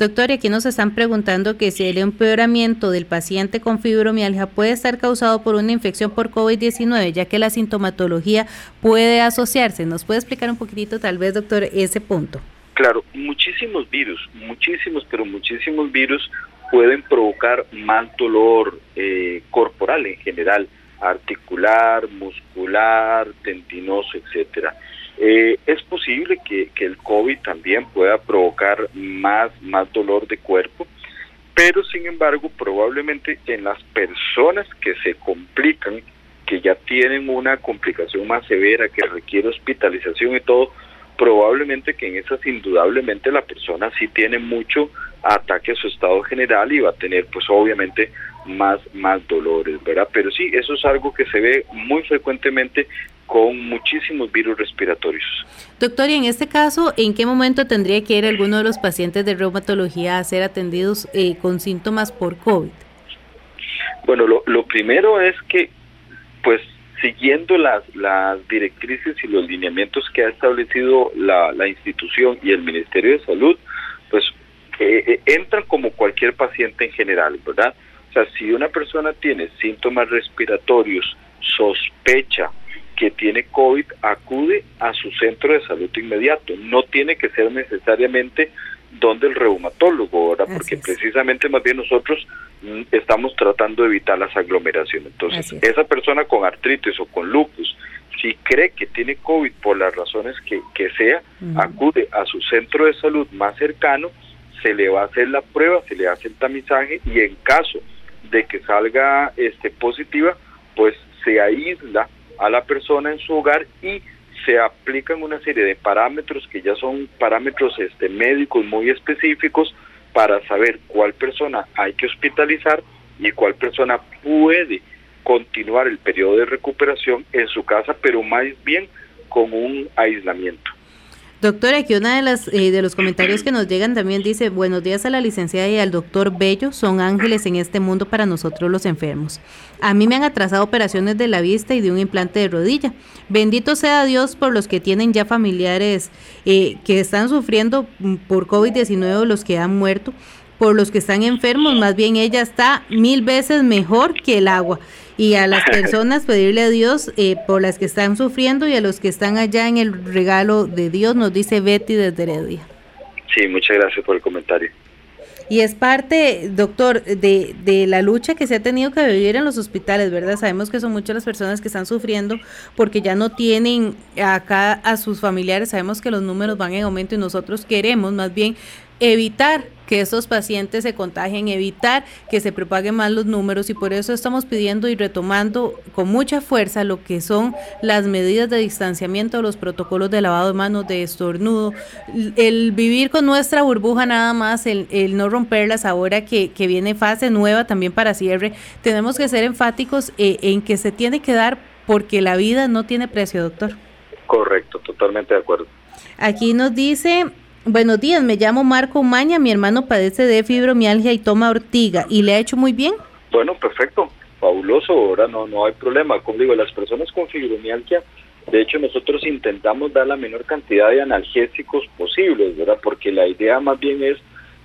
Doctor, y aquí nos están preguntando que si el empeoramiento del paciente con fibromialgia puede estar causado por una infección por COVID-19, ya que la sintomatología puede asociarse. ¿Nos puede explicar un poquitito, tal vez, doctor, ese punto? Claro, muchísimos virus, muchísimos, pero muchísimos virus pueden provocar más dolor eh, corporal en general, articular, muscular, tendinoso, etcétera. Eh, es posible que, el COVID también pueda provocar más, más dolor de cuerpo, pero sin embargo probablemente en las personas que se complican, que ya tienen una complicación más severa, que requiere hospitalización y todo, probablemente que en esas indudablemente la persona sí tiene mucho ataque a su estado general y va a tener pues obviamente más, más dolores, ¿verdad? Pero sí, eso es algo que se ve muy frecuentemente con muchísimos virus respiratorios. Doctor, y en este caso, ¿en qué momento tendría que ir alguno de los pacientes de reumatología a ser atendidos eh, con síntomas por COVID? Bueno, lo, lo primero es que, pues, siguiendo las, las directrices y los lineamientos que ha establecido la, la institución y el Ministerio de Salud, pues eh, eh, entran como cualquier paciente en general, ¿verdad? O sea, si una persona tiene síntomas respiratorios, sospecha que tiene COVID, acude a su centro de salud inmediato. No tiene que ser necesariamente donde el reumatólogo, ¿verdad? Porque precisamente más bien nosotros mm, estamos tratando de evitar las aglomeraciones. Entonces, esa persona con artritis o con lupus, si cree que tiene COVID por las razones que, que sea, acude a su centro de salud más cercano, se le va a hacer la prueba, se le hace el tamizaje y en caso de que salga este positiva, pues se aísla a la persona en su hogar y se aplican una serie de parámetros que ya son parámetros este, médicos muy específicos para saber cuál persona hay que hospitalizar y cuál persona puede continuar el periodo de recuperación en su casa, pero más bien con un aislamiento. Doctora, aquí una de las eh, de los comentarios que nos llegan también dice, buenos días a la licenciada y al doctor Bello, son ángeles en este mundo para nosotros los enfermos. A mí me han atrasado operaciones de la vista y de un implante de rodilla. Bendito sea Dios por los que tienen ya familiares eh, que están sufriendo mm, por COVID-19 o los que han muerto, por los que están enfermos, más bien ella está mil veces mejor que el agua y a las personas pedirle a Dios eh, por las que están sufriendo y a los que están allá en el regalo de Dios, nos dice Betty desde Heredia. Sí, muchas gracias por el comentario. Y es parte, doctor, de, de, la lucha que se ha tenido que vivir en los hospitales, ¿verdad? Sabemos que son muchas las personas que están sufriendo porque ya no tienen acá a sus familiares, sabemos que los números van en aumento y nosotros queremos más bien evitar que estos pacientes se contagien, evitar que se propaguen más los números y por eso estamos pidiendo y retomando con mucha fuerza lo que son las medidas de distanciamiento, los protocolos de lavado de manos, de estornudo, el vivir con nuestra burbuja nada más, el, no romperlas ahora que, que, viene fase nueva también para cierre, tenemos que ser enfáticos eh, en que se tiene que dar porque la vida no tiene precio, doctor. Correcto, totalmente de acuerdo. Aquí nos dice Buenos días, me llamo Marco Maña, mi hermano padece de fibromialgia y toma ortiga y le ha hecho muy bien. Bueno, perfecto, fabuloso, ahora no, no hay problema. Como digo, las personas con fibromialgia, de hecho nosotros intentamos dar la menor cantidad de analgésicos posibles, ¿verdad? Porque la idea más bien es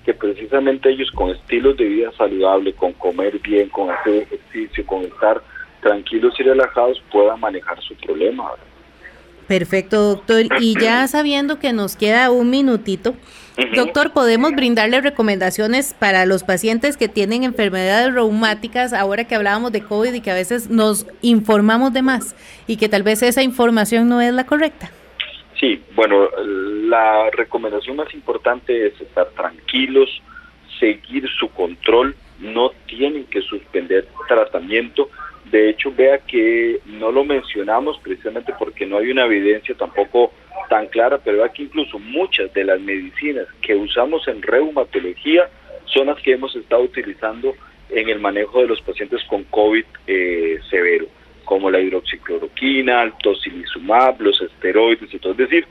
que precisamente ellos con estilos de vida saludable, con comer bien, con hacer ejercicio, con estar tranquilos y relajados, puedan manejar su problema. ¿verdad? Perfecto, doctor. Y ya sabiendo que nos queda un minutito, doctor, ¿podemos brindarle recomendaciones para los pacientes que tienen enfermedades reumáticas, ahora que hablábamos de COVID y que a veces nos informamos de más y que tal vez esa información no es la correcta? Sí, bueno, la recomendación más importante es estar tranquilos, seguir su control, no tienen que suspender tratamiento de hecho, vea que no lo mencionamos precisamente porque no hay una evidencia tampoco tan clara, pero vea que incluso muchas de las medicinas que usamos en reumatología son las que hemos estado utilizando en el manejo de los pacientes con COVID eh, severo, como la hidroxicloroquina, el tocilizumab, los esteroides y todo. Es decir,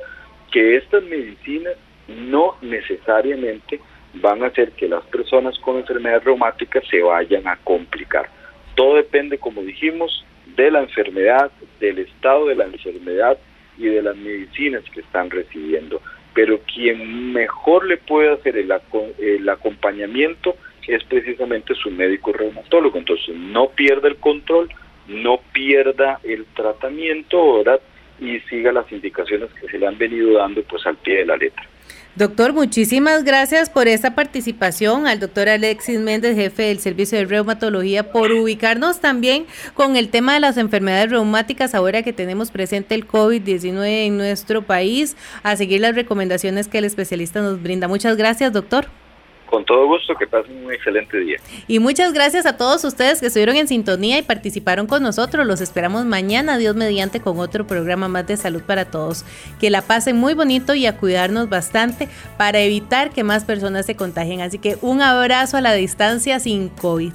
que estas medicinas no necesariamente van a hacer que las personas con enfermedades reumáticas se vayan a complicar Todo depende, como dijimos, de la enfermedad, del estado de la enfermedad y de las medicinas que están recibiendo. Pero quien mejor le puede hacer el, el acompañamiento es precisamente su médico reumatólogo. Entonces, no pierda el control, no pierda el tratamiento, ¿verdad? Y siga las indicaciones que se le han venido dando pues al pie de la letra. Doctor, muchísimas gracias por esta participación, al doctor Alexis Méndez, jefe del Servicio de Reumatología, por ubicarnos también con el tema de las enfermedades reumáticas ahora que tenemos presente el COVID-19 en nuestro país, a seguir las recomendaciones que el especialista nos brinda. Muchas gracias, doctor. Con todo gusto, que pasen un excelente día. Y muchas gracias a todos ustedes que estuvieron en sintonía y participaron con nosotros. Los esperamos mañana, Dios mediante, con otro programa más de salud para todos. Que la pasen muy bonito y a cuidarnos bastante para evitar que más personas se contagien. Así que un abrazo a la distancia sin COVID.